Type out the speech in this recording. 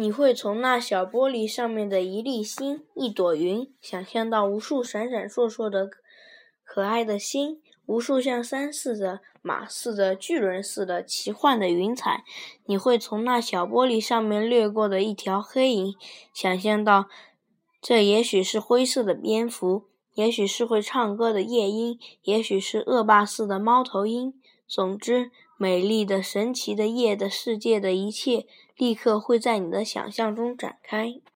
你会从那小玻璃上面的一粒星、一朵云，想象到无数闪闪烁烁的可爱的星，无数像山似的、马似的、巨人似的奇幻的云彩。你会从那小玻璃上面掠过的一条黑影，想象到这也许是灰色的蝙蝠，也许是会唱歌的夜莺，也许是恶霸似的猫头鹰。总之，美丽的、神奇的夜的世界的一切。立刻会在你的想象中展开。